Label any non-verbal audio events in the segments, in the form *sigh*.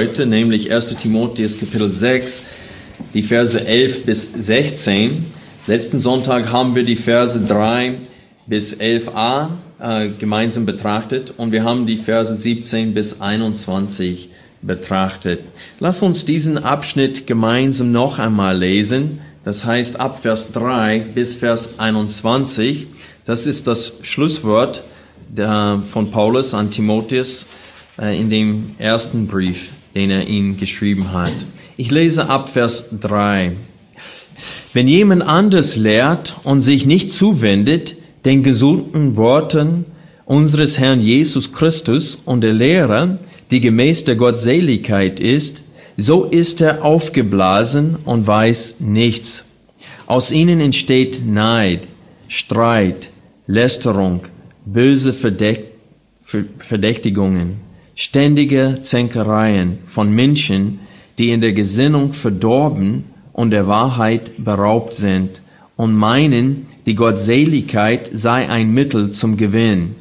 Heute, nämlich 1 Timotheus Kapitel 6, die Verse 11 bis 16. Letzten Sonntag haben wir die Verse 3 bis 11a äh, gemeinsam betrachtet und wir haben die Verse 17 bis 21 betrachtet. Lass uns diesen Abschnitt gemeinsam noch einmal lesen. Das heißt ab Vers 3 bis Vers 21. Das ist das Schlusswort der, von Paulus an Timotheus äh, in dem ersten Brief, den er ihm geschrieben hat. Ich lese ab Vers 3. Wenn jemand anders lehrt und sich nicht zuwendet den gesunden Worten unseres Herrn Jesus Christus und der Lehre, die gemäß der Gottseligkeit ist, so ist er aufgeblasen und weiß nichts. Aus ihnen entsteht Neid, Streit, Lästerung, böse Verdächtigungen ständige Zänkereien von Menschen, die in der Gesinnung verdorben und der Wahrheit beraubt sind und meinen, die Gottseligkeit sei ein Mittel zum Gewinn.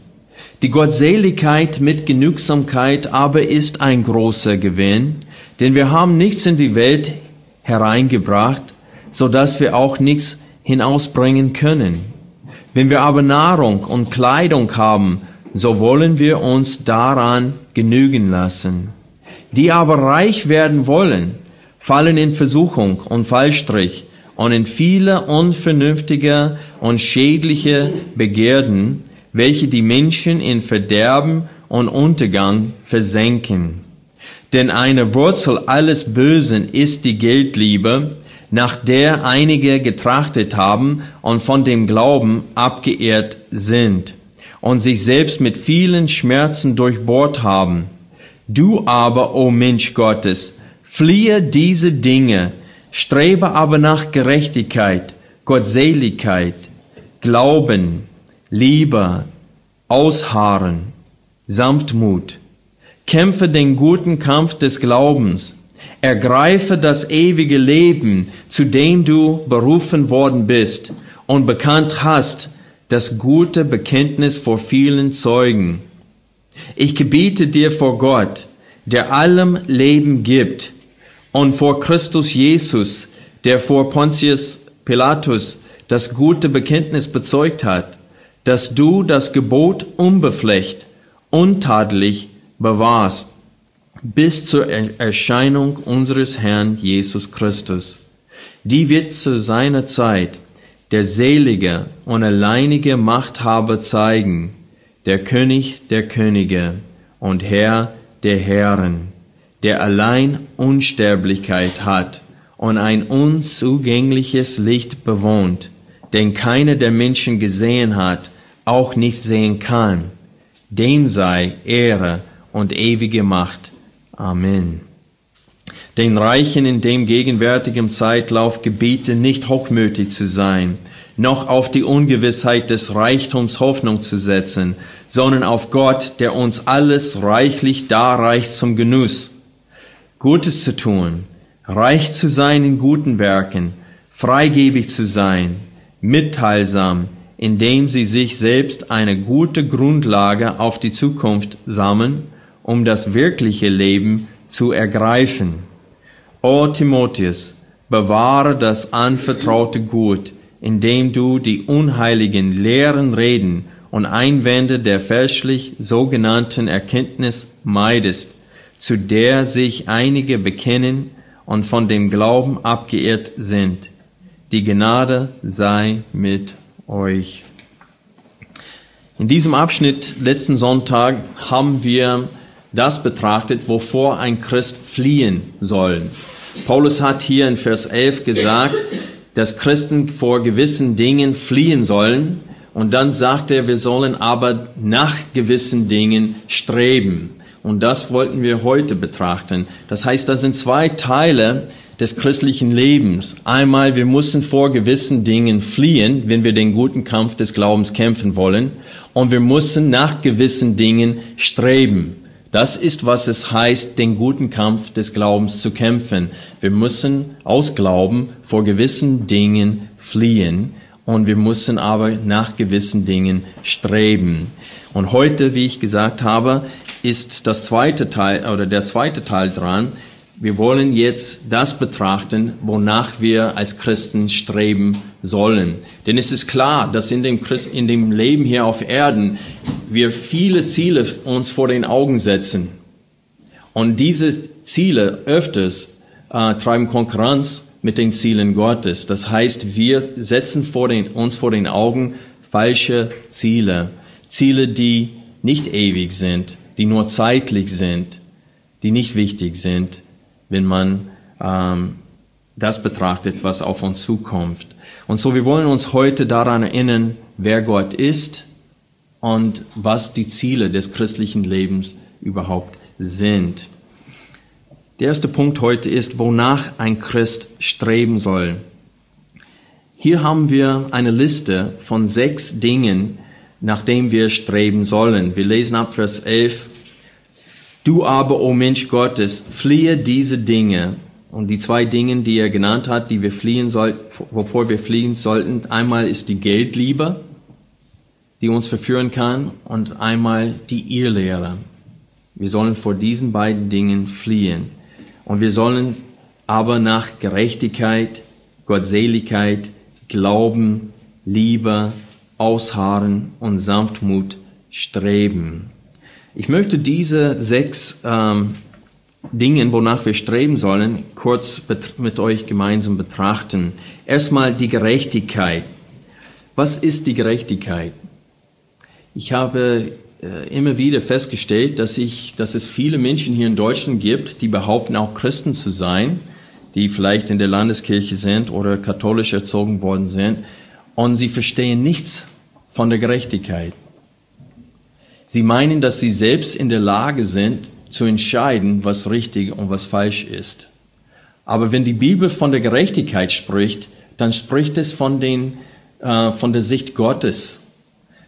Die Gottseligkeit mit Genügsamkeit aber ist ein großer Gewinn, denn wir haben nichts in die Welt hereingebracht, so dass wir auch nichts hinausbringen können. Wenn wir aber Nahrung und Kleidung haben, so wollen wir uns daran genügen lassen. Die aber reich werden wollen, fallen in Versuchung und Fallstrich und in viele unvernünftige und schädliche Begierden, welche die Menschen in Verderben und Untergang versenken. Denn eine Wurzel alles Bösen ist die Geldliebe, nach der einige getrachtet haben und von dem Glauben abgeehrt sind und sich selbst mit vielen Schmerzen durchbohrt haben. Du aber, o oh Mensch Gottes, fliehe diese Dinge, strebe aber nach Gerechtigkeit, Gottseligkeit, Glauben, Liebe, Ausharren, Sanftmut. Kämpfe den guten Kampf des Glaubens. Ergreife das ewige Leben, zu dem du berufen worden bist und bekannt hast, das gute Bekenntnis vor vielen Zeugen. Ich gebiete dir vor Gott, der allem Leben gibt, und vor Christus Jesus, der vor Pontius Pilatus das gute Bekenntnis bezeugt hat, dass du das Gebot unbeflecht, untadelig bewahrst, bis zur Erscheinung unseres Herrn Jesus Christus. Die wird zu seiner Zeit der selige und alleinige Machthaber zeigen, der König der Könige und Herr der Herren, der allein Unsterblichkeit hat und ein unzugängliches Licht bewohnt, den keiner der Menschen gesehen hat, auch nicht sehen kann. Dem sei Ehre und ewige Macht. Amen den Reichen in dem gegenwärtigen Zeitlauf gebiete, nicht hochmütig zu sein, noch auf die Ungewissheit des Reichtums Hoffnung zu setzen, sondern auf Gott, der uns alles reichlich darreicht zum Genuss. Gutes zu tun, reich zu sein in guten Werken, freigebig zu sein, mitteilsam, indem sie sich selbst eine gute Grundlage auf die Zukunft sammeln, um das wirkliche Leben zu ergreifen. O Timotheus, bewahre das anvertraute Gut, indem du die unheiligen leeren Reden und Einwände der fälschlich sogenannten Erkenntnis meidest, zu der sich einige bekennen und von dem Glauben abgeirrt sind. Die Gnade sei mit euch. In diesem Abschnitt letzten Sonntag haben wir das betrachtet, wovor ein Christ fliehen soll. Paulus hat hier in Vers 11 gesagt, dass Christen vor gewissen Dingen fliehen sollen. Und dann sagt er, wir sollen aber nach gewissen Dingen streben. Und das wollten wir heute betrachten. Das heißt, das sind zwei Teile des christlichen Lebens. Einmal, wir müssen vor gewissen Dingen fliehen, wenn wir den guten Kampf des Glaubens kämpfen wollen. Und wir müssen nach gewissen Dingen streben. Das ist, was es heißt, den guten Kampf des Glaubens zu kämpfen. Wir müssen aus Glauben vor gewissen Dingen fliehen und wir müssen aber nach gewissen Dingen streben. Und heute, wie ich gesagt habe, ist das zweite Teil oder der zweite Teil dran. Wir wollen jetzt das betrachten, wonach wir als Christen streben sollen. Denn es ist klar, dass in dem, Christ, in dem Leben hier auf Erden wir viele Ziele uns vor den Augen setzen. Und diese Ziele öfters äh, treiben Konkurrenz mit den Zielen Gottes. Das heißt, wir setzen vor den, uns vor den Augen falsche Ziele. Ziele, die nicht ewig sind, die nur zeitlich sind, die nicht wichtig sind wenn man ähm, das betrachtet, was auf uns zukommt. Und so, wir wollen uns heute daran erinnern, wer Gott ist und was die Ziele des christlichen Lebens überhaupt sind. Der erste Punkt heute ist, wonach ein Christ streben soll. Hier haben wir eine Liste von sechs Dingen, nach dem wir streben sollen. Wir lesen ab Vers 11 Du aber, o oh Mensch Gottes, fliehe diese Dinge. Und die zwei Dinge, die er genannt hat, die wir fliehen sollten, wovor wir fliehen sollten, einmal ist die Geldliebe, die uns verführen kann, und einmal die Irrlehre. Wir sollen vor diesen beiden Dingen fliehen. Und wir sollen aber nach Gerechtigkeit, Gottseligkeit, Glauben, Liebe, Ausharren und Sanftmut streben. Ich möchte diese sechs ähm, Dinge, wonach wir streben sollen, kurz mit euch gemeinsam betrachten. Erstmal die Gerechtigkeit. Was ist die Gerechtigkeit? Ich habe äh, immer wieder festgestellt, dass, ich, dass es viele Menschen hier in Deutschland gibt, die behaupten, auch Christen zu sein, die vielleicht in der Landeskirche sind oder katholisch erzogen worden sind, und sie verstehen nichts von der Gerechtigkeit. Sie meinen, dass sie selbst in der Lage sind, zu entscheiden, was richtig und was falsch ist. Aber wenn die Bibel von der Gerechtigkeit spricht, dann spricht es von, den, äh, von der Sicht Gottes.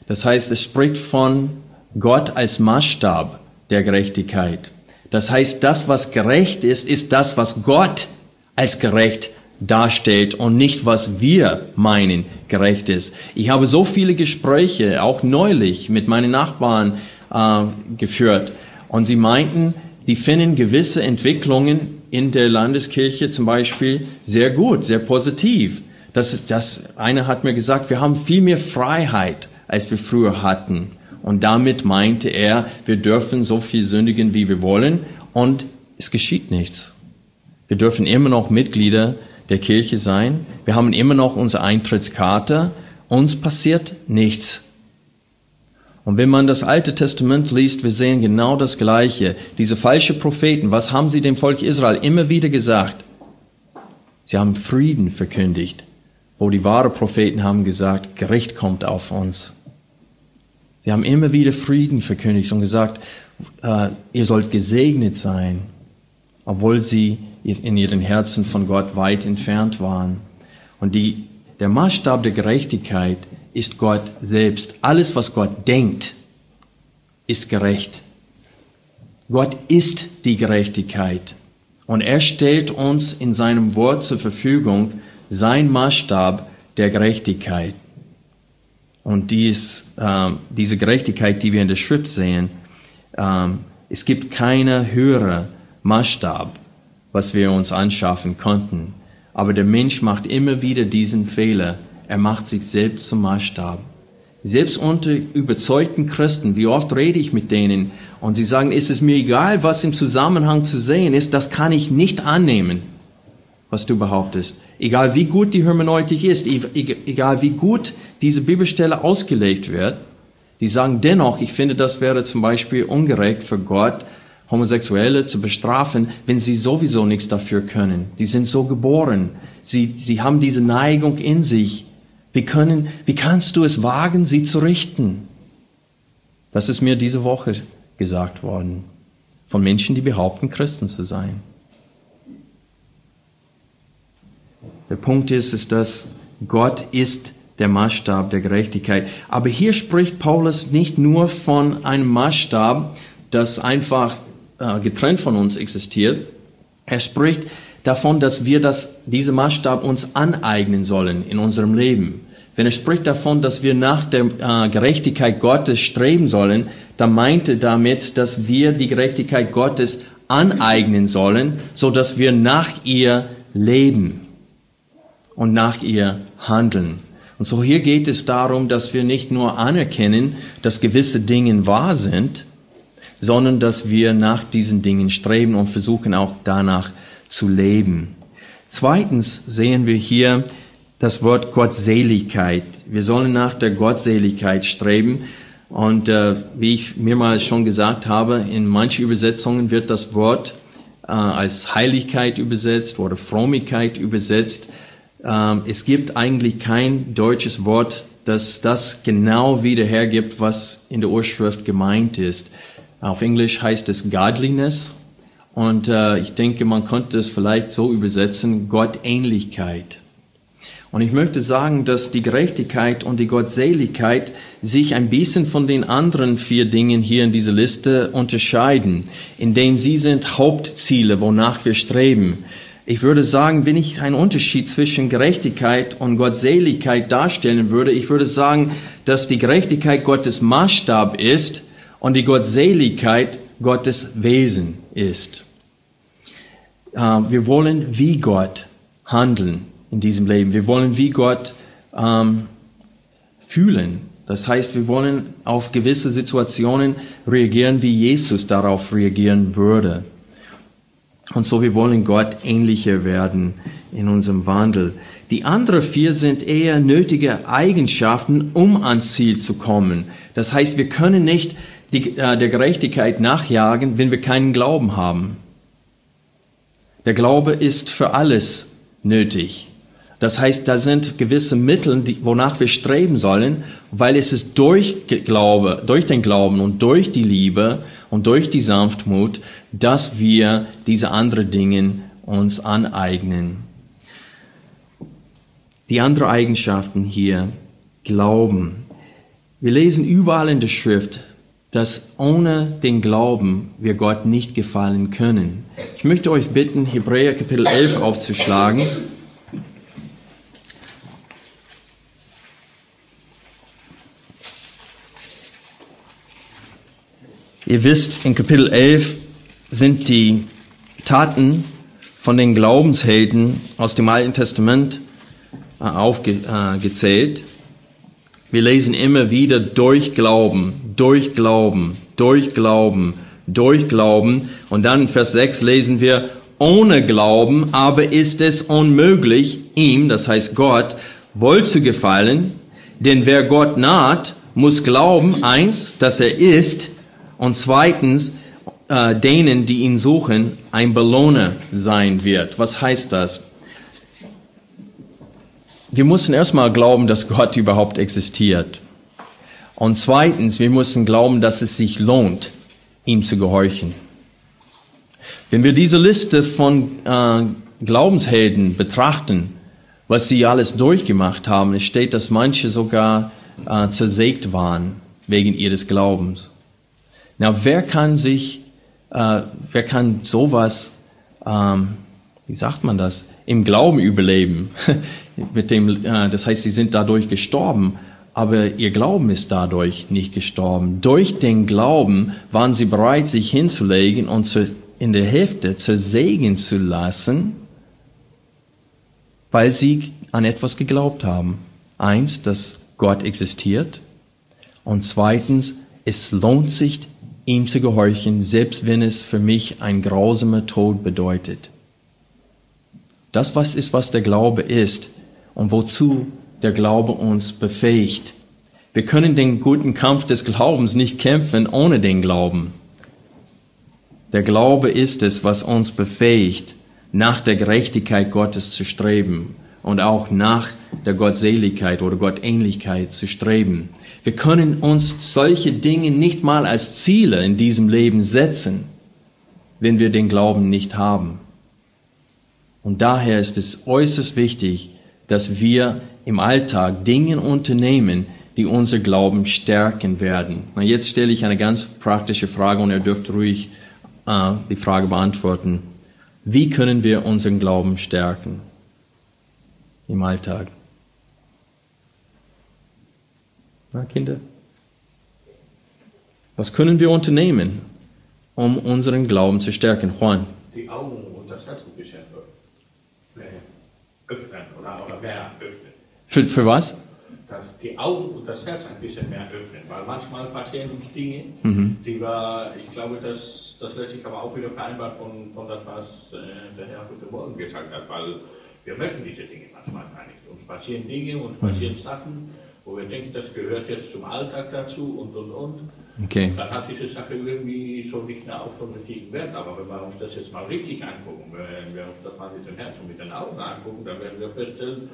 Das heißt, es spricht von Gott als Maßstab der Gerechtigkeit. Das heißt, das, was gerecht ist, ist das, was Gott als gerecht darstellt und nicht, was wir meinen, gerecht ist. Ich habe so viele Gespräche, auch neulich, mit meinen Nachbarn äh, geführt und sie meinten, die finden gewisse Entwicklungen in der Landeskirche zum Beispiel sehr gut, sehr positiv. Das, das, einer hat mir gesagt, wir haben viel mehr Freiheit, als wir früher hatten. Und damit meinte er, wir dürfen so viel sündigen, wie wir wollen, und es geschieht nichts. Wir dürfen immer noch Mitglieder der Kirche sein. Wir haben immer noch unsere Eintrittskarte. Uns passiert nichts. Und wenn man das Alte Testament liest, wir sehen genau das Gleiche. Diese falschen Propheten, was haben sie dem Volk Israel immer wieder gesagt? Sie haben Frieden verkündigt, wo die wahren Propheten haben gesagt, Gericht kommt auf uns. Sie haben immer wieder Frieden verkündigt und gesagt, äh, ihr sollt gesegnet sein, obwohl sie in ihren Herzen von Gott weit entfernt waren. Und die, der Maßstab der Gerechtigkeit ist Gott selbst. Alles, was Gott denkt, ist gerecht. Gott ist die Gerechtigkeit. Und er stellt uns in seinem Wort zur Verfügung sein Maßstab der Gerechtigkeit. Und dies, äh, diese Gerechtigkeit, die wir in der Schrift sehen, äh, es gibt keine höhere Maßstab was wir uns anschaffen konnten. Aber der Mensch macht immer wieder diesen Fehler. Er macht sich selbst zum Maßstab. Selbst unter überzeugten Christen, wie oft rede ich mit denen und sie sagen, ist es mir egal, was im Zusammenhang zu sehen ist, das kann ich nicht annehmen, was du behauptest. Egal wie gut die Hermeneutik ist, egal wie gut diese Bibelstelle ausgelegt wird, die sagen dennoch, ich finde, das wäre zum Beispiel ungerecht für Gott, Homosexuelle zu bestrafen, wenn sie sowieso nichts dafür können. Die sind so geboren. Sie, sie haben diese Neigung in sich. Wie können, wie kannst du es wagen, sie zu richten? Das ist mir diese Woche gesagt worden. von Menschen, die behaupten, Christen zu sein. Der Punkt ist, ist, dass Gott ist der Maßstab der Gerechtigkeit. Aber hier spricht Paulus nicht nur von einem Maßstab, das einfach äh, getrennt von uns existiert. Er spricht davon, dass wir das, diese Maßstab uns aneignen sollen in unserem Leben. Wenn er spricht davon, dass wir nach der äh, Gerechtigkeit Gottes streben sollen, dann meint er damit, dass wir die Gerechtigkeit Gottes aneignen sollen, so dass wir nach ihr leben und nach ihr handeln. Und so hier geht es darum, dass wir nicht nur anerkennen, dass gewisse Dinge wahr sind, sondern dass wir nach diesen Dingen streben und versuchen auch danach zu leben. Zweitens sehen wir hier das Wort Gottseligkeit. Wir sollen nach der Gottseligkeit streben. Und äh, wie ich mehrmals schon gesagt habe, in manchen Übersetzungen wird das Wort äh, als Heiligkeit übersetzt oder Frömmigkeit übersetzt. Ähm, es gibt eigentlich kein deutsches Wort, das das genau wieder hergibt, was in der Urschrift gemeint ist. Auf Englisch heißt es Godliness und äh, ich denke, man könnte es vielleicht so übersetzen, Gottähnlichkeit. Und ich möchte sagen, dass die Gerechtigkeit und die Gottseligkeit sich ein bisschen von den anderen vier Dingen hier in dieser Liste unterscheiden, indem sie sind Hauptziele, wonach wir streben. Ich würde sagen, wenn ich einen Unterschied zwischen Gerechtigkeit und Gottseligkeit darstellen würde, ich würde sagen, dass die Gerechtigkeit Gottes Maßstab ist und die Gottseligkeit Gottes Wesen ist. Äh, wir wollen wie Gott handeln in diesem Leben. Wir wollen wie Gott ähm, fühlen. Das heißt, wir wollen auf gewisse Situationen reagieren, wie Jesus darauf reagieren würde. Und so, wir wollen Gott ähnlicher werden in unserem Wandel. Die anderen vier sind eher nötige Eigenschaften, um ans Ziel zu kommen. Das heißt, wir können nicht die, äh, der Gerechtigkeit nachjagen, wenn wir keinen Glauben haben. Der Glaube ist für alles nötig. Das heißt, da sind gewisse Mittel, die, wonach wir streben sollen, weil es ist durch Glaube, durch den Glauben und durch die Liebe und durch die Sanftmut, dass wir diese anderen Dinge uns aneignen. Die anderen Eigenschaften hier, Glauben. Wir lesen überall in der Schrift, dass ohne den Glauben wir Gott nicht gefallen können. Ich möchte euch bitten, Hebräer Kapitel 11 aufzuschlagen. Ihr wisst, in Kapitel 11 sind die Taten von den Glaubenshelden aus dem Alten Testament äh, aufgezählt. Wir lesen immer wieder durch Glauben, durch Glauben, durch Glauben, durch Glauben. Und dann in Vers 6 lesen wir, ohne Glauben aber ist es unmöglich, ihm, das heißt Gott, wohl zu gefallen. Denn wer Gott naht, muss glauben, eins, dass er ist und zweitens äh, denen, die ihn suchen, ein Belohner sein wird. Was heißt das? Wir müssen erstmal glauben, dass Gott überhaupt existiert. Und zweitens, wir müssen glauben, dass es sich lohnt, ihm zu gehorchen. Wenn wir diese Liste von äh, Glaubenshelden betrachten, was sie alles durchgemacht haben, es steht, dass manche sogar äh, zersägt waren wegen ihres Glaubens. Na, wer kann sich, äh, wer kann sowas, ähm, wie sagt man das, im Glauben überleben? *laughs* Mit dem, äh, das heißt, sie sind dadurch gestorben, aber ihr Glauben ist dadurch nicht gestorben. Durch den Glauben waren sie bereit, sich hinzulegen und zu, in der Hälfte zersägen zu lassen, weil sie an etwas geglaubt haben. Eins, dass Gott existiert und zweitens, es lohnt sich, ihm zu gehorchen, selbst wenn es für mich ein grausamer Tod bedeutet. Das was ist, was der Glaube ist und wozu der Glaube uns befähigt. Wir können den guten Kampf des Glaubens nicht kämpfen ohne den Glauben. Der Glaube ist es, was uns befähigt, nach der Gerechtigkeit Gottes zu streben und auch nach der Gottseligkeit oder Gottähnlichkeit zu streben. Wir können uns solche Dinge nicht mal als Ziele in diesem Leben setzen. wenn wir den Glauben nicht haben. Und daher ist es äußerst wichtig, dass wir im Alltag Dinge unternehmen, die unser Glauben stärken werden. Na, jetzt stelle ich eine ganz praktische Frage und ihr dürft ruhig äh, die Frage beantworten. Wie können wir unseren Glauben stärken im Alltag? Na, Kinder? Was können wir unternehmen, um unseren Glauben zu stärken? Juan. Die Augen und das Herz ein bisschen öffnen oder, oder mehr öffnen. Für, für was? Dass die Augen und das Herz ein bisschen mehr öffnen, weil manchmal passieren uns Dinge, die wir, ich glaube, das, das lässt sich aber auch wieder vereinbaren von, von das, was äh, der Herr heute Morgen gesagt hat, weil wir merken diese Dinge manchmal gar nicht. Uns passieren Dinge, uns passieren Sachen, wo wir denken, das gehört jetzt zum Alltag dazu und und und. Okay. Dann hat diese Sache irgendwie so nicht mehr auch so einen richtigen Wert. Aber wenn wir uns das jetzt mal richtig angucken, wenn wir uns das mal mit dem Herz und mit den Augen angucken, dann werden wir feststellen,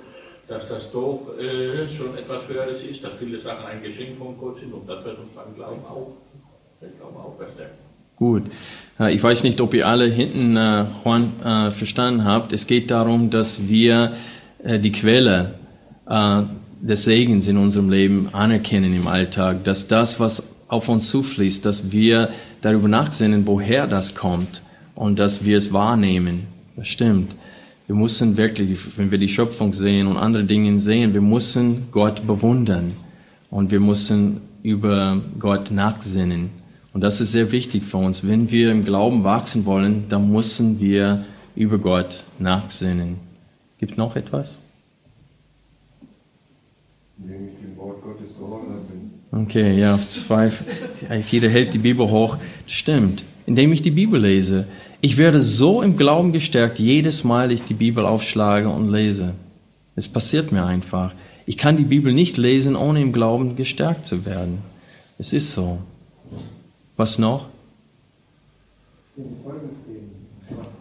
dass das doch äh, schon etwas Höheres ist, dass viele Sachen ein Geschenk von Gott sind und das wird uns beim Glauben auch, Glauben auch verstärken. Gut. Ich weiß nicht, ob ihr alle hinten äh, Juan äh, verstanden habt. Es geht darum, dass wir äh, die Quelle äh, des Segens in unserem Leben anerkennen im Alltag, dass das, was auf uns zufließt, dass wir darüber nachsinnen, woher das kommt und dass wir es wahrnehmen. Das stimmt. Wir müssen wirklich, wenn wir die Schöpfung sehen und andere Dinge sehen, wir müssen Gott bewundern und wir müssen über Gott nachsinnen. Und das ist sehr wichtig für uns. Wenn wir im Glauben wachsen wollen, dann müssen wir über Gott nachsinnen. Gibt noch etwas? Indem ich dem Wort Gottes gehorsam bin. Okay, ja, zwei. Jeder hält die Bibel hoch. Stimmt. Indem ich die Bibel lese. Ich werde so im Glauben gestärkt, jedes Mal ich die Bibel aufschlage und lese. Es passiert mir einfach. Ich kann die Bibel nicht lesen, ohne im Glauben gestärkt zu werden. Es ist so. Was noch?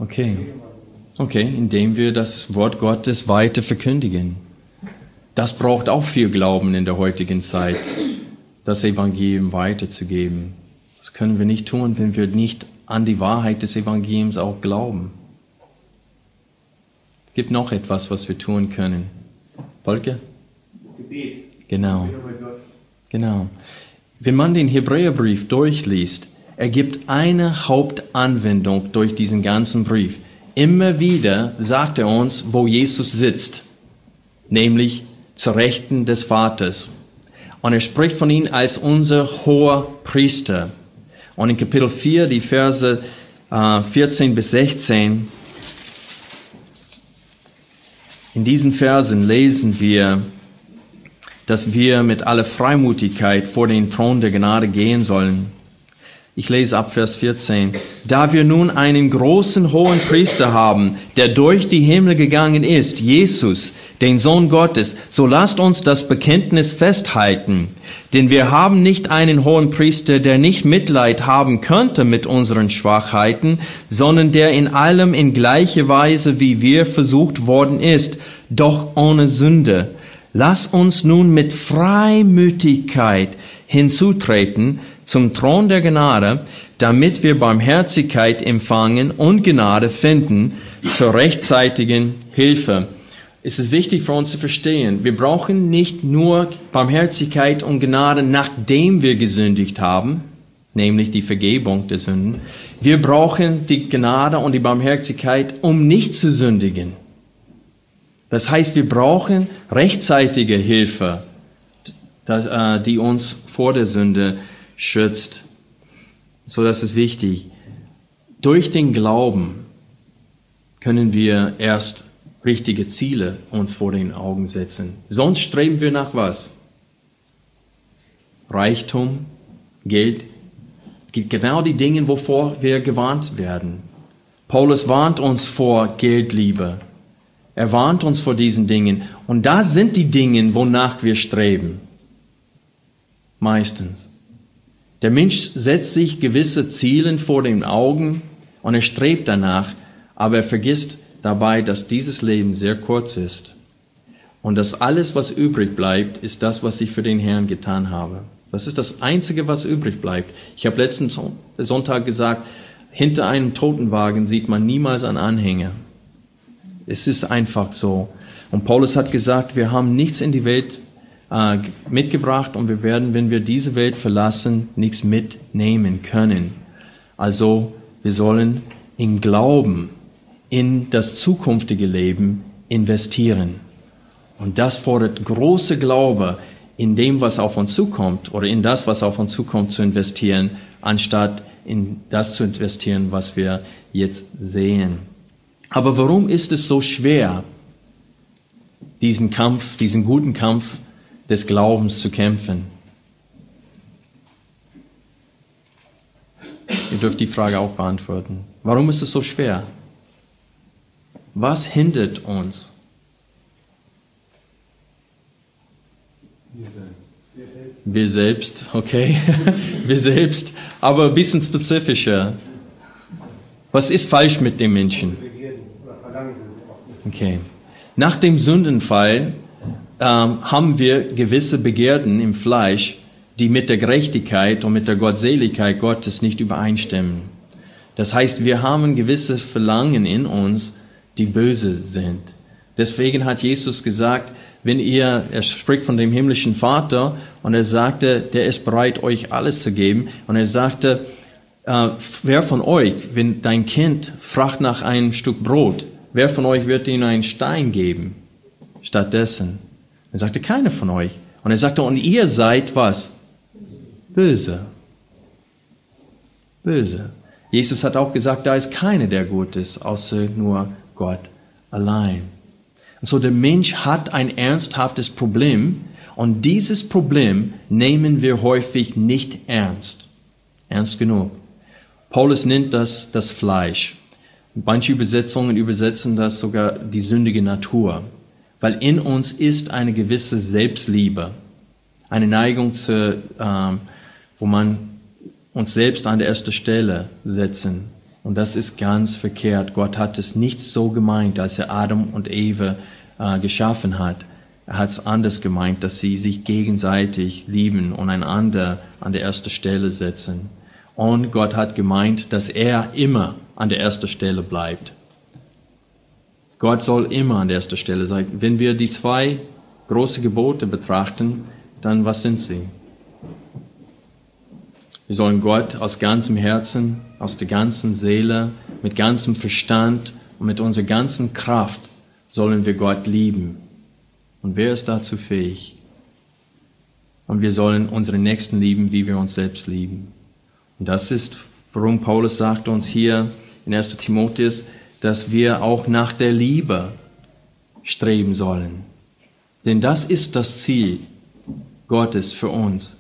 Okay. Okay, indem wir das Wort Gottes weiter verkündigen. Das braucht auch viel Glauben in der heutigen Zeit, das Evangelium weiterzugeben. Das können wir nicht tun, wenn wir nicht an die Wahrheit des Evangeliums auch glauben. Es gibt noch etwas, was wir tun können. Volker? Gebet. Genau. Genau. Wenn man den Hebräerbrief durchliest, ergibt eine Hauptanwendung durch diesen ganzen Brief. Immer wieder sagt er uns, wo Jesus sitzt, nämlich zur Rechten des Vaters. Und er spricht von ihm als unser hoher Priester. Und in Kapitel 4, die Verse äh, 14 bis 16, in diesen Versen lesen wir, dass wir mit aller Freimutigkeit vor den Thron der Gnade gehen sollen. Ich lese ab Vers 14. Da wir nun einen großen hohen Priester haben, der durch die Himmel gegangen ist, Jesus, den Sohn Gottes, so lasst uns das Bekenntnis festhalten. Denn wir haben nicht einen hohen Priester, der nicht Mitleid haben könnte mit unseren Schwachheiten, sondern der in allem in gleiche Weise wie wir versucht worden ist, doch ohne Sünde. Lass uns nun mit Freimütigkeit hinzutreten zum Thron der Gnade, damit wir Barmherzigkeit empfangen und Gnade finden zur rechtzeitigen Hilfe. Es ist wichtig für uns zu verstehen, wir brauchen nicht nur Barmherzigkeit und Gnade, nachdem wir gesündigt haben, nämlich die Vergebung der Sünden. Wir brauchen die Gnade und die Barmherzigkeit, um nicht zu sündigen. Das heißt, wir brauchen rechtzeitige Hilfe, äh, die uns vor der Sünde schützt. So, das ist wichtig. Durch den Glauben können wir erst richtige Ziele uns vor den Augen setzen. Sonst streben wir nach was? Reichtum, Geld, genau die Dinge, wovor wir gewarnt werden. Paulus warnt uns vor Geldliebe. Er warnt uns vor diesen Dingen. Und da sind die Dinge, wonach wir streben. Meistens. Der Mensch setzt sich gewisse Ziele vor den Augen und er strebt danach, aber er vergisst dabei, dass dieses Leben sehr kurz ist und dass alles, was übrig bleibt, ist das, was ich für den Herrn getan habe. Das ist das Einzige, was übrig bleibt. Ich habe letzten Sonntag gesagt, hinter einem Totenwagen sieht man niemals einen Anhänger. Es ist einfach so. Und Paulus hat gesagt, wir haben nichts in die Welt äh, mitgebracht und wir werden, wenn wir diese Welt verlassen, nichts mitnehmen können. Also wir sollen in Glauben in das zukünftige Leben investieren. Und das fordert große Glaube in dem, was auf uns zukommt oder in das, was auf uns zukommt, zu investieren, anstatt in das zu investieren, was wir jetzt sehen. Aber warum ist es so schwer, diesen Kampf, diesen guten Kampf des Glaubens zu kämpfen? Ihr dürft die Frage auch beantworten. Warum ist es so schwer? Was hindert uns? Wir selbst. Wir selbst, okay. *laughs* Wir selbst, aber ein bisschen spezifischer. Was ist falsch mit dem Menschen? Okay. Nach dem Sündenfall ähm, haben wir gewisse Begierden im Fleisch, die mit der Gerechtigkeit und mit der Gottseligkeit Gottes nicht übereinstimmen. Das heißt, wir haben gewisse Verlangen in uns, die böse sind. Deswegen hat Jesus gesagt, wenn ihr, er spricht von dem himmlischen Vater und er sagte, der ist bereit, euch alles zu geben. Und er sagte, äh, wer von euch, wenn dein Kind fragt nach einem Stück Brot, wer von euch wird ihnen einen Stein geben? Stattdessen. Er sagte, keiner von euch. Und er sagte, und ihr seid was? Böse. Böse. Jesus hat auch gesagt, da ist keiner, der gut ist, außer nur Gott allein. Und so der Mensch hat ein ernsthaftes Problem und dieses Problem nehmen wir häufig nicht ernst. Ernst genug. Paulus nennt das das Fleisch. Manche Übersetzungen übersetzen das sogar die sündige Natur, weil in uns ist eine gewisse Selbstliebe, eine Neigung zu, ähm, wo man uns selbst an der ersten Stelle setzen und das ist ganz verkehrt. Gott hat es nicht so gemeint, als er Adam und Eva äh, geschaffen hat. Er hat es anders gemeint, dass sie sich gegenseitig lieben und einander an der ersten Stelle setzen. Und Gott hat gemeint, dass er immer an der ersten Stelle bleibt. Gott soll immer an der ersten Stelle sein. Wenn wir die zwei große Gebote betrachten, dann was sind sie? Wir sollen Gott aus ganzem Herzen, aus der ganzen Seele, mit ganzem Verstand und mit unserer ganzen Kraft sollen wir Gott lieben. Und wer ist dazu fähig? Und wir sollen unsere Nächsten lieben, wie wir uns selbst lieben. Und das ist, warum Paulus sagt uns hier in 1 Timotheus, dass wir auch nach der Liebe streben sollen. Denn das ist das Ziel Gottes für uns.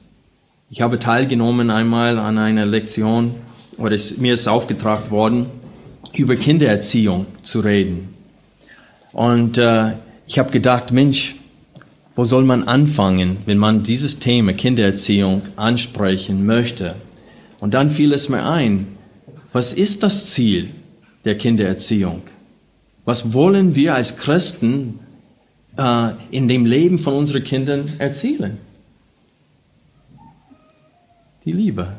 Ich habe teilgenommen einmal an einer Lektion, oder es, mir ist aufgetragen worden, über Kindererziehung zu reden. Und äh, ich habe gedacht, Mensch, wo soll man anfangen, wenn man dieses Thema Kindererziehung ansprechen möchte? Und dann fiel es mir ein, was ist das Ziel der Kindererziehung? Was wollen wir als Christen äh, in dem Leben von unseren Kindern erzielen? die Liebe.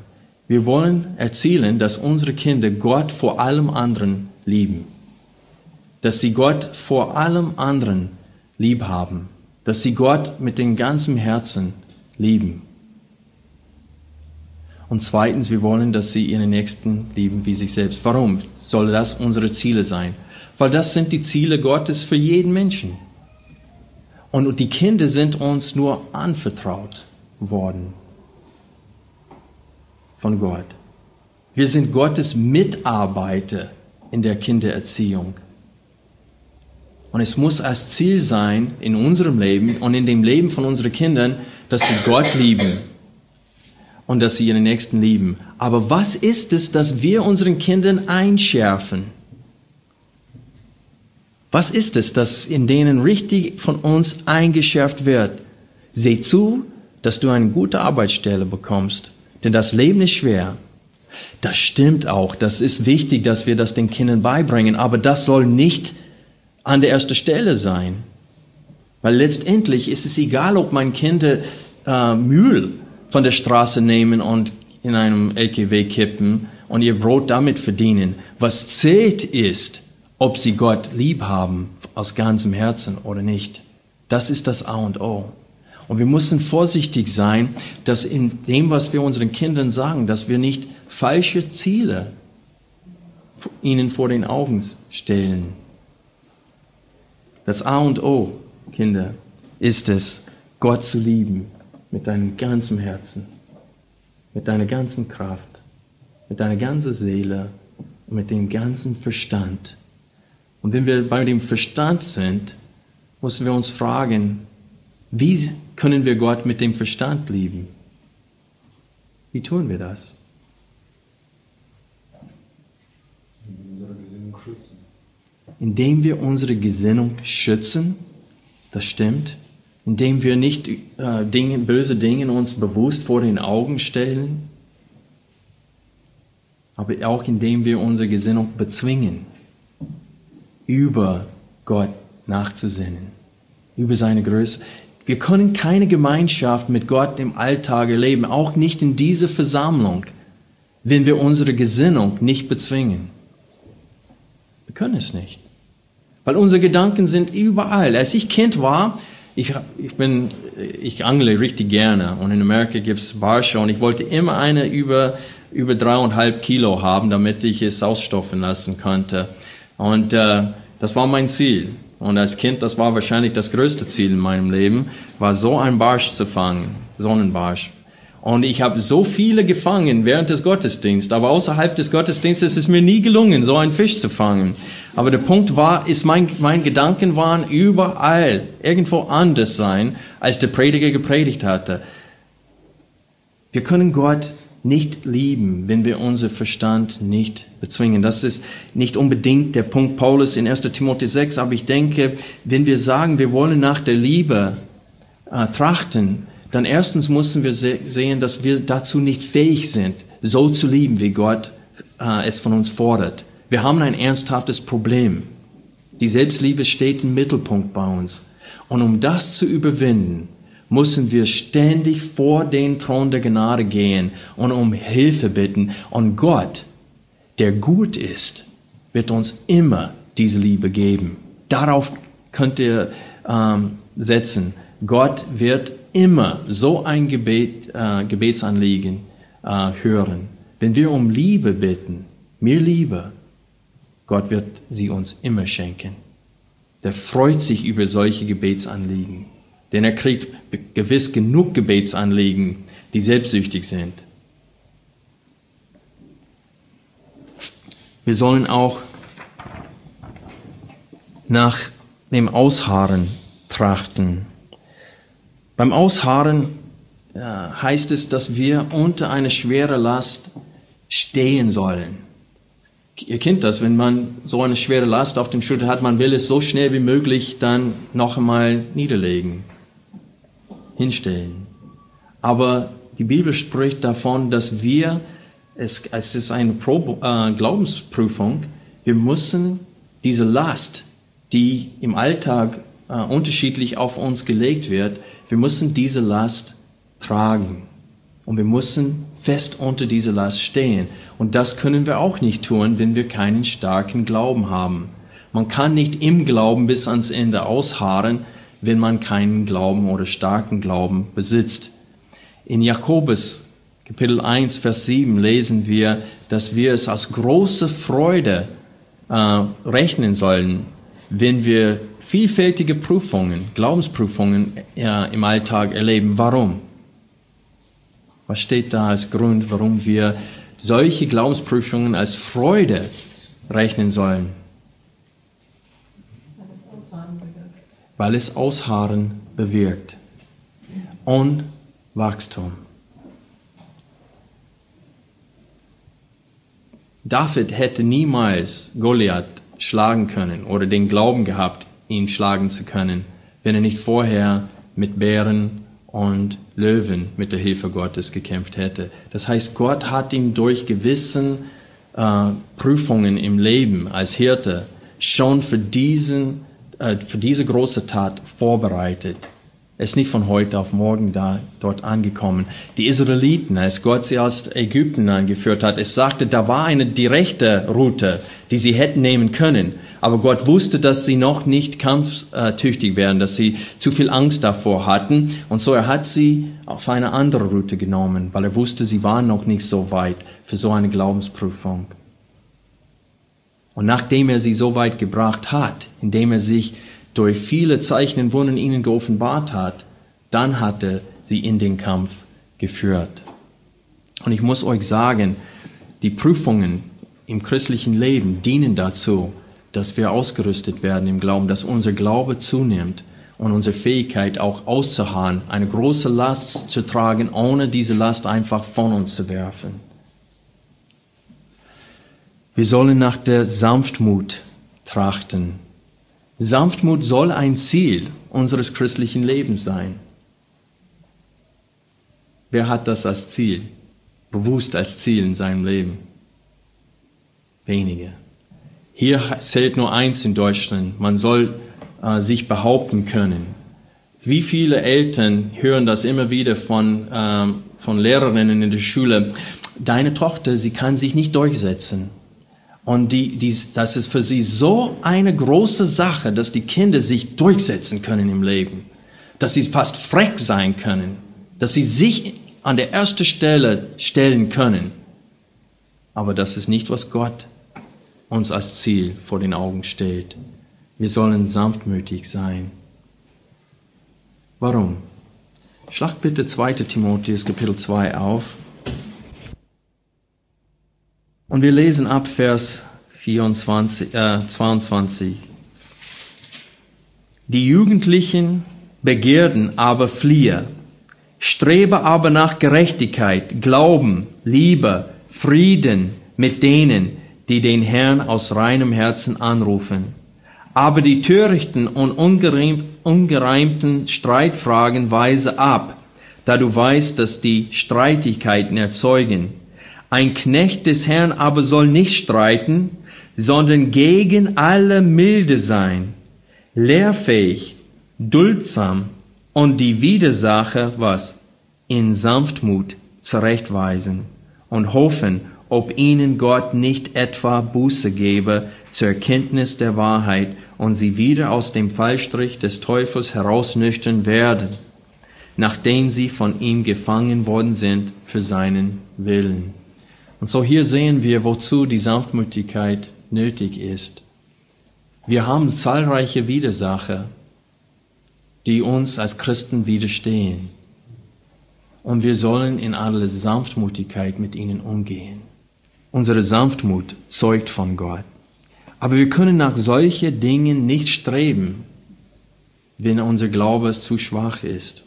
Wir wollen erzielen, dass unsere Kinder Gott vor allem anderen lieben. Dass sie Gott vor allem anderen lieb haben. Dass sie Gott mit dem ganzen Herzen lieben. Und zweitens, wir wollen, dass sie ihren Nächsten lieben wie sich selbst. Warum soll das unsere Ziele sein? Weil das sind die Ziele Gottes für jeden Menschen. Und die Kinder sind uns nur anvertraut worden von Gott. Wir sind Gottes Mitarbeiter in der Kindererziehung. Und es muss als Ziel sein in unserem Leben und in dem Leben von unseren Kindern, dass sie Gott lieben und dass sie ihren Nächsten lieben. Aber was ist es, dass wir unseren Kindern einschärfen? Was ist es, dass in denen richtig von uns eingeschärft wird? Seh zu, dass du eine gute Arbeitsstelle bekommst denn das Leben ist schwer. Das stimmt auch. Das ist wichtig, dass wir das den Kindern beibringen. Aber das soll nicht an der ersten Stelle sein. Weil letztendlich ist es egal, ob mein Kinder äh, Müll von der Straße nehmen und in einem LKW kippen und ihr Brot damit verdienen. Was zählt ist, ob sie Gott lieb haben aus ganzem Herzen oder nicht. Das ist das A und O. Und wir müssen vorsichtig sein, dass in dem, was wir unseren Kindern sagen, dass wir nicht falsche Ziele ihnen vor den Augen stellen. Das A und O, Kinder, ist es, Gott zu lieben mit deinem ganzen Herzen, mit deiner ganzen Kraft, mit deiner ganzen Seele und mit dem ganzen Verstand. Und wenn wir bei dem Verstand sind, müssen wir uns fragen, wie können wir Gott mit dem Verstand lieben? Wie tun wir das? Indem wir unsere Gesinnung schützen, das stimmt. Indem wir nicht äh, Dinge, böse Dinge uns bewusst vor den Augen stellen, aber auch indem wir unsere Gesinnung bezwingen, über Gott nachzusinnen, über seine Größe. Wir können keine Gemeinschaft mit Gott im Alltag erleben, auch nicht in dieser Versammlung, wenn wir unsere Gesinnung nicht bezwingen. Wir können es nicht. Weil unsere Gedanken sind überall. Als ich Kind war, ich, ich bin, ich angle richtig gerne und in Amerika gibt's Barsche und ich wollte immer eine über, über dreieinhalb Kilo haben, damit ich es ausstoffen lassen konnte. Und äh, das war mein Ziel. Und als Kind, das war wahrscheinlich das größte Ziel in meinem Leben, war so ein Barsch zu fangen, Sonnenbarsch. Und ich habe so viele gefangen während des Gottesdienstes, aber außerhalb des Gottesdienstes ist es mir nie gelungen, so einen Fisch zu fangen. Aber der Punkt war, ist mein, mein Gedanken waren überall irgendwo anders sein, als der Prediger gepredigt hatte. Wir können Gott nicht lieben, wenn wir unser Verstand nicht bezwingen. Das ist nicht unbedingt der Punkt Paulus in 1. Timotheus 6, aber ich denke, wenn wir sagen, wir wollen nach der Liebe äh, trachten, dann erstens müssen wir se sehen, dass wir dazu nicht fähig sind, so zu lieben, wie Gott äh, es von uns fordert. Wir haben ein ernsthaftes Problem. Die Selbstliebe steht im Mittelpunkt bei uns. Und um das zu überwinden, müssen wir ständig vor den Thron der Gnade gehen und um Hilfe bitten. Und Gott, der gut ist, wird uns immer diese Liebe geben. Darauf könnt ihr ähm, setzen. Gott wird immer so ein Gebet, äh, Gebetsanliegen äh, hören. Wenn wir um Liebe bitten, mehr Liebe, Gott wird sie uns immer schenken. Der freut sich über solche Gebetsanliegen. Denn er kriegt gewiss genug Gebetsanliegen, die selbstsüchtig sind. Wir sollen auch nach dem Ausharren trachten. Beim Ausharren äh, heißt es, dass wir unter eine schwere Last stehen sollen. Ihr kennt das, wenn man so eine schwere Last auf den Schultern hat, man will es so schnell wie möglich dann noch einmal niederlegen hinstellen. Aber die Bibel spricht davon, dass wir, es, es ist eine Probe, äh, Glaubensprüfung, wir müssen diese Last, die im Alltag äh, unterschiedlich auf uns gelegt wird, wir müssen diese Last tragen. Und wir müssen fest unter dieser Last stehen. Und das können wir auch nicht tun, wenn wir keinen starken Glauben haben. Man kann nicht im Glauben bis ans Ende ausharren, wenn man keinen Glauben oder starken Glauben besitzt. In Jakobus Kapitel 1, Vers 7 lesen wir, dass wir es als große Freude äh, rechnen sollen, wenn wir vielfältige Prüfungen, Glaubensprüfungen äh, im Alltag erleben. Warum? Was steht da als Grund, warum wir solche Glaubensprüfungen als Freude rechnen sollen? weil es Ausharren bewirkt und Wachstum. David hätte niemals Goliath schlagen können oder den Glauben gehabt, ihn schlagen zu können, wenn er nicht vorher mit Bären und Löwen mit der Hilfe Gottes gekämpft hätte. Das heißt, Gott hat ihn durch gewissen äh, Prüfungen im Leben als Hirte schon für diesen äh, für diese große Tat vorbereitet. Ist nicht von heute auf morgen da, dort angekommen. Die Israeliten, als Gott sie aus Ägypten angeführt hat, es sagte, da war eine direkte Route, die sie hätten nehmen können. Aber Gott wusste, dass sie noch nicht kampftüchtig wären, dass sie zu viel Angst davor hatten. Und so er hat sie auf eine andere Route genommen, weil er wusste, sie waren noch nicht so weit für so eine Glaubensprüfung. Und nachdem er sie so weit gebracht hat, indem er sich durch viele Zeichen und Wunder ihnen geoffenbart hat, dann hat er sie in den Kampf geführt. Und ich muss euch sagen, die Prüfungen im christlichen Leben dienen dazu, dass wir ausgerüstet werden im Glauben, dass unser Glaube zunimmt und unsere Fähigkeit auch auszuharren, eine große Last zu tragen, ohne diese Last einfach von uns zu werfen. Wir sollen nach der Sanftmut trachten, Sanftmut soll ein Ziel unseres christlichen Lebens sein. Wer hat das als Ziel, bewusst als Ziel in seinem Leben? Wenige. Hier zählt nur eins in Deutschland. Man soll äh, sich behaupten können. Wie viele Eltern hören das immer wieder von, ähm, von Lehrerinnen in der Schule? Deine Tochter, sie kann sich nicht durchsetzen. Und die, die, das ist für sie so eine große Sache, dass die Kinder sich durchsetzen können im Leben, dass sie fast frech sein können, dass sie sich an der ersten Stelle stellen können. Aber das ist nicht, was Gott uns als Ziel vor den Augen stellt. Wir sollen sanftmütig sein. Warum? Schlag bitte 2. Timotheus Kapitel 2 auf. Und wir lesen ab Vers 24, äh, 22. Die Jugendlichen begehrten aber fliehe, strebe aber nach Gerechtigkeit, Glauben, Liebe, Frieden mit denen, die den Herrn aus reinem Herzen anrufen. Aber die törichten und ungereimten Streitfragen weise ab, da du weißt, dass die Streitigkeiten erzeugen ein Knecht des Herrn aber soll nicht streiten, sondern gegen alle milde sein, lehrfähig, duldsam und die Widersacher was? In Sanftmut zurechtweisen und hoffen, ob ihnen Gott nicht etwa Buße gebe zur Erkenntnis der Wahrheit und sie wieder aus dem Fallstrich des Teufels herausnüchtern werden, nachdem sie von ihm gefangen worden sind für seinen Willen. Und so hier sehen wir, wozu die Sanftmütigkeit nötig ist. Wir haben zahlreiche Widersacher, die uns als Christen widerstehen. Und wir sollen in aller Sanftmutigkeit mit ihnen umgehen. Unsere Sanftmut zeugt von Gott. Aber wir können nach solchen Dingen nicht streben, wenn unser Glaube zu schwach ist.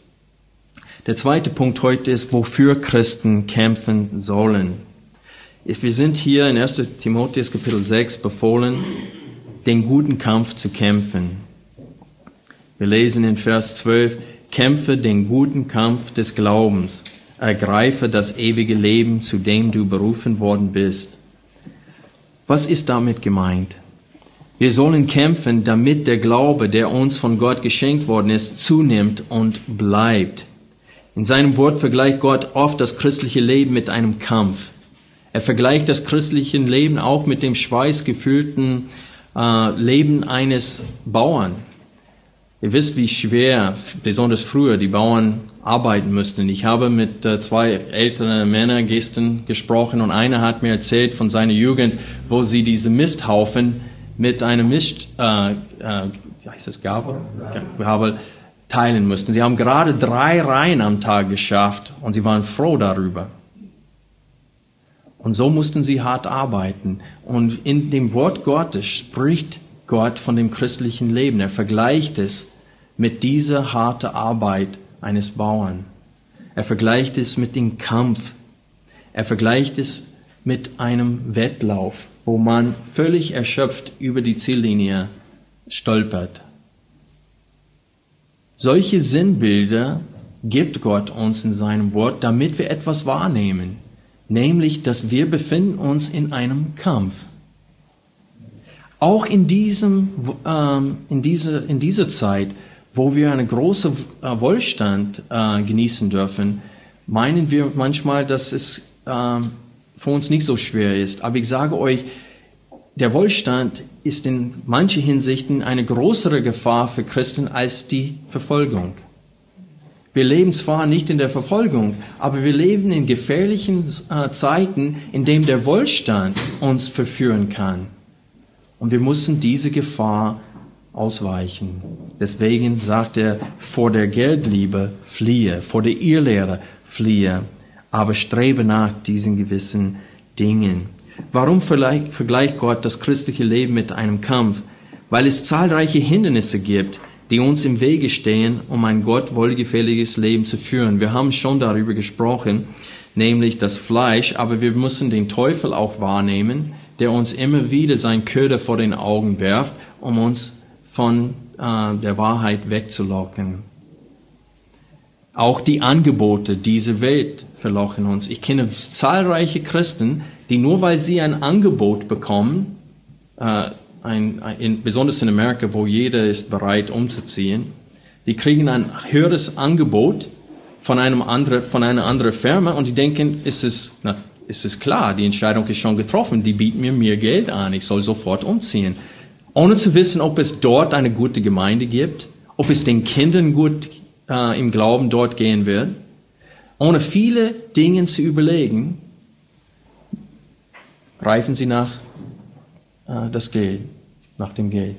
Der zweite Punkt heute ist, wofür Christen kämpfen sollen. Wir sind hier in 1 Timotheus Kapitel 6 befohlen, den guten Kampf zu kämpfen. Wir lesen in Vers 12, kämpfe den guten Kampf des Glaubens, ergreife das ewige Leben, zu dem du berufen worden bist. Was ist damit gemeint? Wir sollen kämpfen, damit der Glaube, der uns von Gott geschenkt worden ist, zunimmt und bleibt. In seinem Wort vergleicht Gott oft das christliche Leben mit einem Kampf. Er vergleicht das christliche Leben auch mit dem schweißgefüllten äh, Leben eines Bauern. Ihr wisst, wie schwer, besonders früher, die Bauern arbeiten mussten. Ich habe mit äh, zwei älteren Männern gestern gesprochen und einer hat mir erzählt von seiner Jugend, wo sie diese Misthaufen mit einem Mist, äh, äh, wie heißt das, Gabel? Gabel teilen mussten. Sie haben gerade drei Reihen am Tag geschafft und sie waren froh darüber. Und so mussten sie hart arbeiten. Und in dem Wort Gottes spricht Gott von dem christlichen Leben. Er vergleicht es mit dieser harten Arbeit eines Bauern. Er vergleicht es mit dem Kampf. Er vergleicht es mit einem Wettlauf, wo man völlig erschöpft über die Ziellinie stolpert. Solche Sinnbilder gibt Gott uns in seinem Wort, damit wir etwas wahrnehmen nämlich dass wir befinden uns in einem Kampf. Auch in, diesem, ähm, in, diese, in dieser Zeit, wo wir einen großen äh, Wohlstand äh, genießen dürfen, meinen wir manchmal, dass es äh, für uns nicht so schwer ist. Aber ich sage euch, der Wohlstand ist in manchen Hinsichten eine größere Gefahr für Christen als die Verfolgung. Wir leben zwar nicht in der Verfolgung, aber wir leben in gefährlichen äh, Zeiten, in denen der Wohlstand uns verführen kann. Und wir müssen diese Gefahr ausweichen. Deswegen sagt er, vor der Geldliebe fliehe, vor der Irrlehre fliehe, aber strebe nach diesen gewissen Dingen. Warum vergleicht Gott das christliche Leben mit einem Kampf? Weil es zahlreiche Hindernisse gibt, die uns im Wege stehen, um ein Gott wohlgefälliges Leben zu führen. Wir haben schon darüber gesprochen, nämlich das Fleisch, aber wir müssen den Teufel auch wahrnehmen, der uns immer wieder sein Köder vor den Augen werft, um uns von äh, der Wahrheit wegzulocken. Auch die Angebote dieser Welt verlochen uns. Ich kenne zahlreiche Christen, die nur weil sie ein Angebot bekommen, äh, ein, ein, besonders in Amerika, wo jeder ist bereit umzuziehen, die kriegen ein höheres Angebot von, einem andere, von einer anderen Firma und die denken, ist es, na, ist es klar, die Entscheidung ist schon getroffen, die bieten mir mehr Geld an, ich soll sofort umziehen. Ohne zu wissen, ob es dort eine gute Gemeinde gibt, ob es den Kindern gut äh, im Glauben dort gehen wird, ohne viele Dinge zu überlegen, greifen sie nach das Geld, nach dem Geld.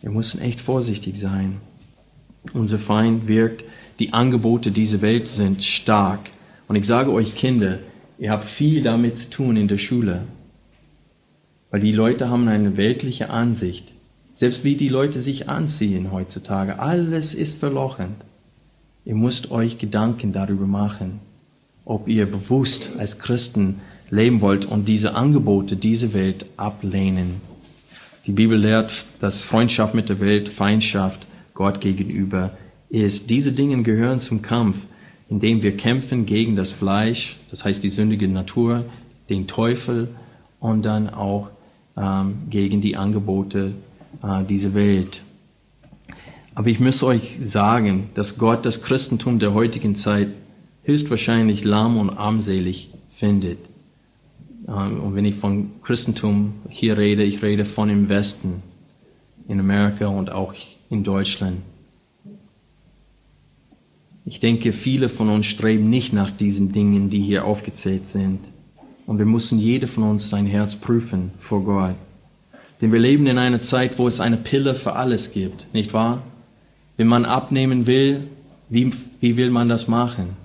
Wir müssen echt vorsichtig sein. Unser Feind wirkt, die Angebote dieser Welt sind stark. Und ich sage euch Kinder, ihr habt viel damit zu tun in der Schule. Weil die Leute haben eine weltliche Ansicht. Selbst wie die Leute sich anziehen heutzutage, alles ist verlochend. Ihr müsst euch Gedanken darüber machen, ob ihr bewusst als Christen leben wollt und diese Angebote diese Welt ablehnen. Die Bibel lehrt, dass Freundschaft mit der Welt Feindschaft Gott gegenüber ist. Diese Dinge gehören zum Kampf, in dem wir kämpfen gegen das Fleisch, das heißt die sündige Natur, den Teufel und dann auch ähm, gegen die Angebote äh, dieser Welt. Aber ich muss euch sagen, dass Gott das Christentum der heutigen Zeit höchstwahrscheinlich lahm und armselig findet. Ähm, und wenn ich von Christentum hier rede, ich rede von im Westen, in Amerika und auch in Deutschland. Ich denke, viele von uns streben nicht nach diesen Dingen, die hier aufgezählt sind. Und wir müssen jeder von uns sein Herz prüfen vor Gott. Denn wir leben in einer Zeit, wo es eine Pille für alles gibt, nicht wahr? Wenn man abnehmen will, wie, wie will man das machen?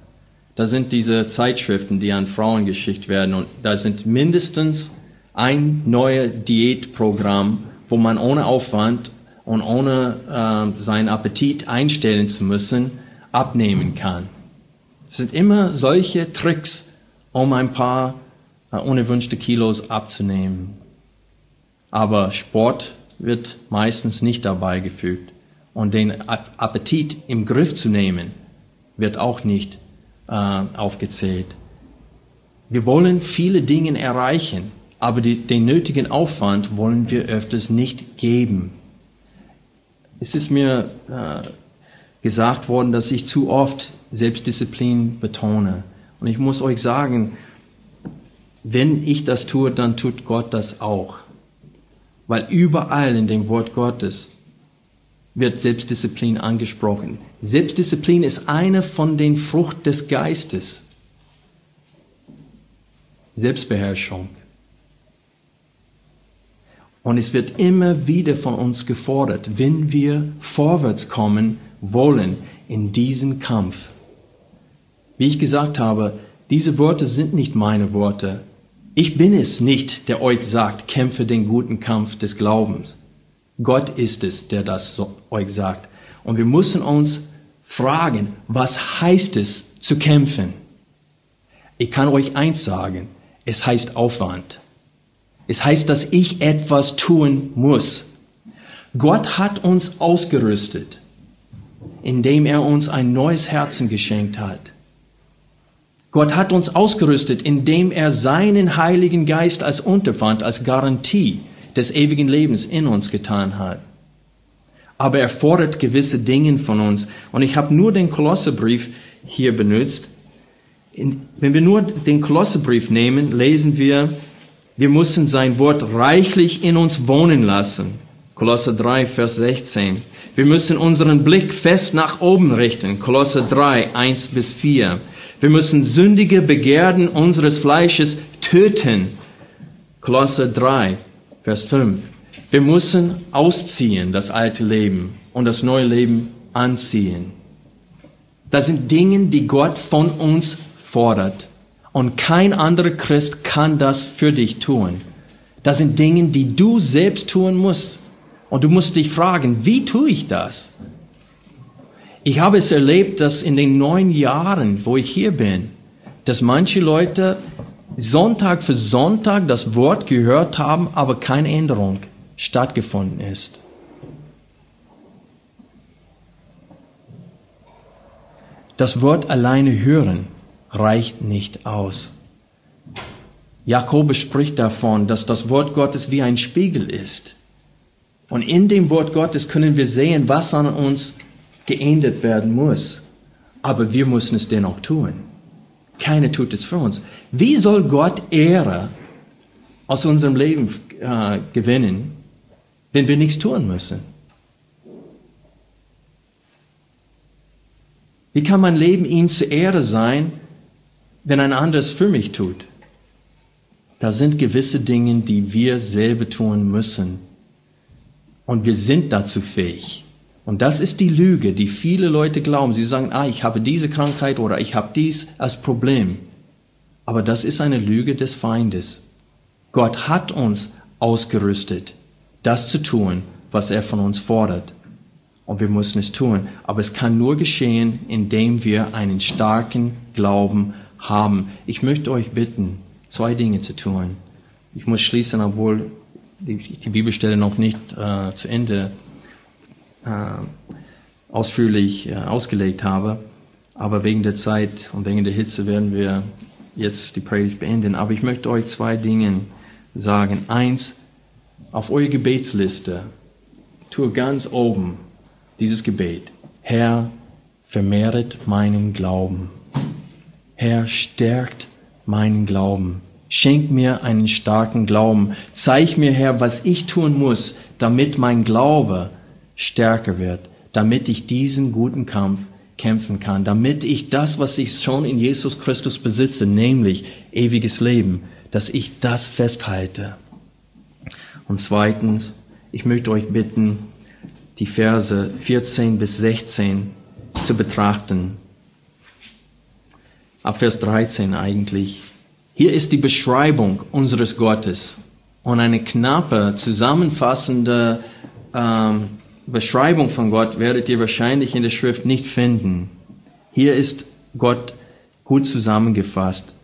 Da sind diese Zeitschriften, die an Frauen geschickt werden und da sind mindestens ein neues Diätprogramm, wo man ohne Aufwand und ohne äh, seinen Appetit einstellen zu müssen, abnehmen kann. Es sind immer solche Tricks, um ein paar äh, unerwünschte Kilos abzunehmen. Aber Sport wird meistens nicht dabei gefügt. Und den Appetit im Griff zu nehmen, wird auch nicht aufgezählt. Wir wollen viele Dinge erreichen, aber die, den nötigen Aufwand wollen wir öfters nicht geben. Es ist mir äh, gesagt worden, dass ich zu oft Selbstdisziplin betone. Und ich muss euch sagen, wenn ich das tue, dann tut Gott das auch. Weil überall in dem Wort Gottes wird Selbstdisziplin angesprochen. Selbstdisziplin ist eine von den Frucht des Geistes. Selbstbeherrschung. Und es wird immer wieder von uns gefordert, wenn wir vorwärts kommen wollen in diesen Kampf. Wie ich gesagt habe, diese Worte sind nicht meine Worte. Ich bin es nicht, der euch sagt, kämpfe den guten Kampf des Glaubens. Gott ist es, der das so euch sagt. Und wir müssen uns fragen, was heißt es zu kämpfen? Ich kann euch eins sagen, es heißt Aufwand. Es heißt, dass ich etwas tun muss. Gott hat uns ausgerüstet, indem er uns ein neues Herzen geschenkt hat. Gott hat uns ausgerüstet, indem er seinen Heiligen Geist als Unterpfand, als Garantie des ewigen Lebens in uns getan hat. aber er fordert gewisse Dinge von uns. Und ich habe nur den Kolosserbrief hier benutzt. Wenn wir nur den Kolosserbrief nehmen, lesen wir, wir müssen sein Wort reichlich in uns wohnen lassen. Kolosser 3, Vers 16. Wir müssen unseren Blick fest nach oben richten. Kolosser 3, 1 bis 4. Wir müssen sündige Begehrten unseres Fleisches töten. Kolosser 3, Vers 5. Wir müssen ausziehen, das alte Leben, und das neue Leben anziehen. Das sind Dinge, die Gott von uns fordert. Und kein anderer Christ kann das für dich tun. Das sind Dinge, die du selbst tun musst. Und du musst dich fragen, wie tue ich das? Ich habe es erlebt, dass in den neun Jahren, wo ich hier bin, dass manche Leute Sonntag für Sonntag das Wort gehört haben, aber keine Änderung stattgefunden ist. Das Wort alleine hören reicht nicht aus. Jakobus spricht davon, dass das Wort Gottes wie ein Spiegel ist. Und in dem Wort Gottes können wir sehen, was an uns geändert werden muss. Aber wir müssen es dennoch tun. Keiner tut es für uns. Wie soll Gott Ehre aus unserem Leben äh, gewinnen, wenn wir nichts tun müssen? Wie kann mein Leben ihm zur Ehre sein, wenn ein anderes für mich tut? Da sind gewisse Dinge, die wir selber tun müssen. Und wir sind dazu fähig. Und das ist die Lüge, die viele Leute glauben. Sie sagen, ah, ich habe diese Krankheit oder ich habe dies als Problem. Aber das ist eine Lüge des Feindes. Gott hat uns ausgerüstet, das zu tun, was er von uns fordert. Und wir müssen es tun. Aber es kann nur geschehen, indem wir einen starken Glauben haben. Ich möchte euch bitten, zwei Dinge zu tun. Ich muss schließen, obwohl die, Bibelstelle noch nicht äh, zu Ende äh, ausführlich äh, ausgelegt habe. Aber wegen der Zeit und wegen der Hitze werden wir jetzt die Predigt beenden. Aber ich möchte euch zwei Dinge sagen. Eins, auf eure Gebetsliste, tue ganz oben dieses Gebet. Herr, vermehret meinen Glauben. Herr, stärkt meinen Glauben. Schenk mir einen starken Glauben. Zeig mir, Herr, was ich tun muss, damit mein Glaube stärker wird, damit ich diesen guten Kampf kämpfen kann, damit ich das, was ich schon in Jesus Christus besitze, nämlich ewiges Leben, dass ich das festhalte. Und zweitens, ich möchte euch bitten, die Verse 14 bis 16 zu betrachten ab Vers 13 eigentlich. Hier ist die Beschreibung unseres Gottes und eine knappe, zusammenfassende ähm, Beschreibung von Gott werdet ihr wahrscheinlich in der Schrift nicht finden. Hier ist Gott gut zusammengefasst.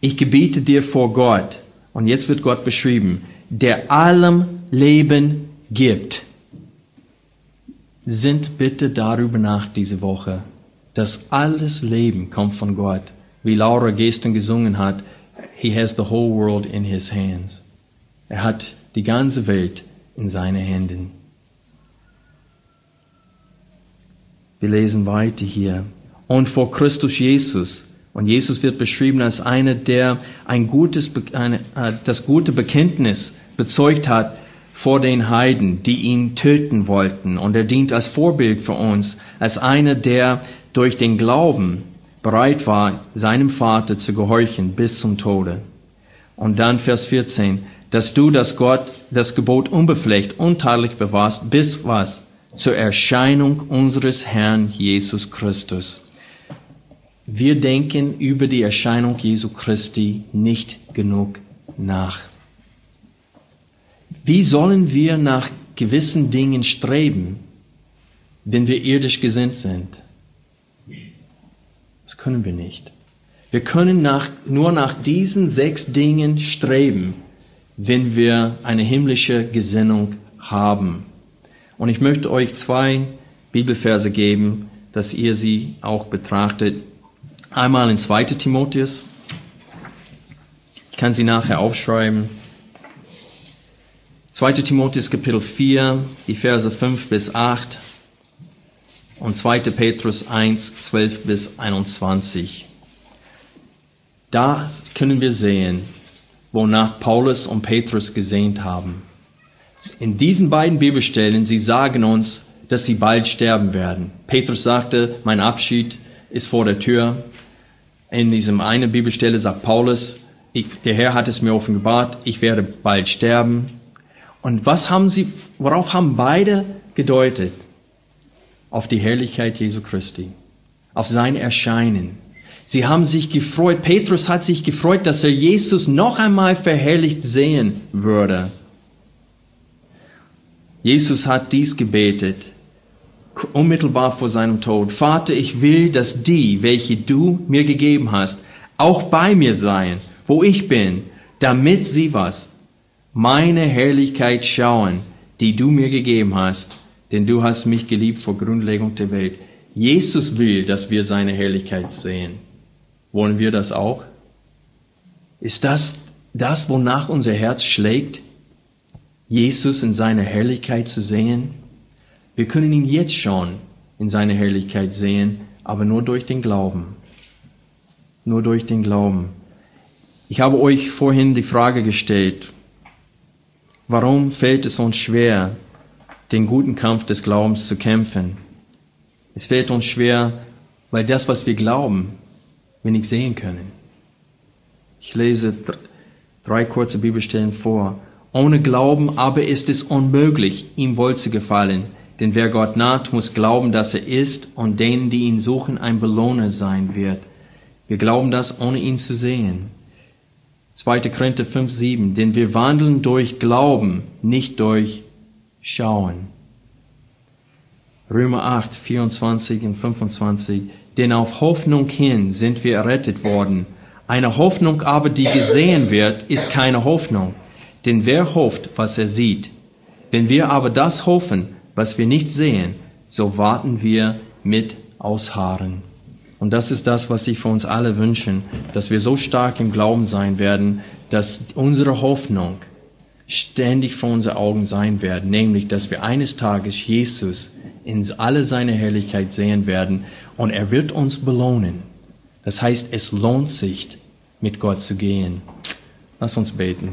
Ich gebiete dir vor Gott, und jetzt wird Gott beschrieben, der allem Leben gibt. Sind bitte darüber nach diese Woche dass alles Leben kommt von Gott. Wie Laura gestern gesungen hat, He has the whole world in His hands. Er hat die ganze Welt in seinen Händen. Wir lesen weiter hier. Und vor Christus Jesus. Und Jesus wird beschrieben als einer, der ein gutes, eine, äh, das gute Bekenntnis bezeugt hat vor den Heiden, die ihn töten wollten. Und er dient als Vorbild für uns, als einer, der durch den Glauben bereit war, seinem Vater zu gehorchen bis zum Tode. Und dann Vers 14, dass du das Gott, das Gebot unbefleckt, unteilig bewahrst, bis was? Zur Erscheinung unseres Herrn Jesus Christus. Wir denken über die Erscheinung Jesu Christi nicht genug nach. Wie sollen wir nach gewissen Dingen streben, wenn wir irdisch gesinnt sind? Das können wir nicht. Wir können nach, nur nach diesen sechs Dingen streben, wenn wir eine himmlische Gesinnung haben. Und ich möchte euch zwei Bibelverse geben, dass ihr sie auch betrachtet. Einmal in 2. Timotheus. Ich kann sie nachher aufschreiben. 2. Timotheus Kapitel 4, die Verse 5 bis 8 und 2. Petrus 1, 12 bis 21. Da können wir sehen, wonach Paulus und Petrus gesehnt haben. In diesen beiden Bibelstellen, sie sagen uns, dass sie bald sterben werden. Petrus sagte, mein Abschied ist vor der Tür. In diesem einen Bibelstelle sagt Paulus, ich, der Herr hat es mir offenbart, ich werde bald sterben. Und was haben sie, worauf haben beide gedeutet? Auf die Herrlichkeit Jesu Christi, auf sein Erscheinen. Sie haben sich gefreut, Petrus hat sich gefreut, dass er Jesus noch einmal verherrlicht sehen würde. Jesus hat dies gebetet, unmittelbar vor seinem Tod. Vater, ich will, dass die, welche du mir gegeben hast, auch bei mir seien, wo ich bin, damit sie was? Meine Herrlichkeit schauen, die du mir gegeben hast, denn du hast mich geliebt vor Grundlegung der Welt. Jesus will, dass wir seine Herrlichkeit sehen. Wollen wir das auch? Ist das das, wonach unser Herz schlägt? Jesus in seiner Herrlichkeit zu sehen? Wir können ihn jetzt schon in seiner Herrlichkeit sehen, aber nur durch den Glauben. Nur durch den Glauben. Ich habe euch vorhin die Frage gestellt, warum fällt es uns schwer, den guten Kampf des Glaubens zu kämpfen? Es fällt uns schwer, weil das, was wir glauben, wir nicht sehen können. Ich lese drei kurze Bibelstellen vor. Ohne Glauben aber ist es unmöglich, ihm wohl zu gefallen. Denn wer Gott naht, muss glauben, dass er ist und denen, die ihn suchen, ein Belohner sein wird. Wir glauben das, ohne ihn zu sehen. 2. Korinther 5, 7. Denn wir wandeln durch Glauben, nicht durch Schauen. Römer 8, 24 und 25. Denn auf Hoffnung hin sind wir errettet worden. Eine Hoffnung aber, die gesehen wird, ist keine Hoffnung. Denn wer hofft, was er sieht? Wenn wir aber das hoffen, was wir nicht sehen, so warten wir mit Ausharren. Und das ist das, was ich für uns alle wünschen, dass wir so stark im Glauben sein werden, dass unsere Hoffnung ständig vor unseren Augen sein werden, nämlich, dass wir eines Tages Jesus in alle seine Herrlichkeit sehen werden und er wird uns belohnen. Das heißt, es lohnt sich, mit Gott zu gehen. Lass uns beten.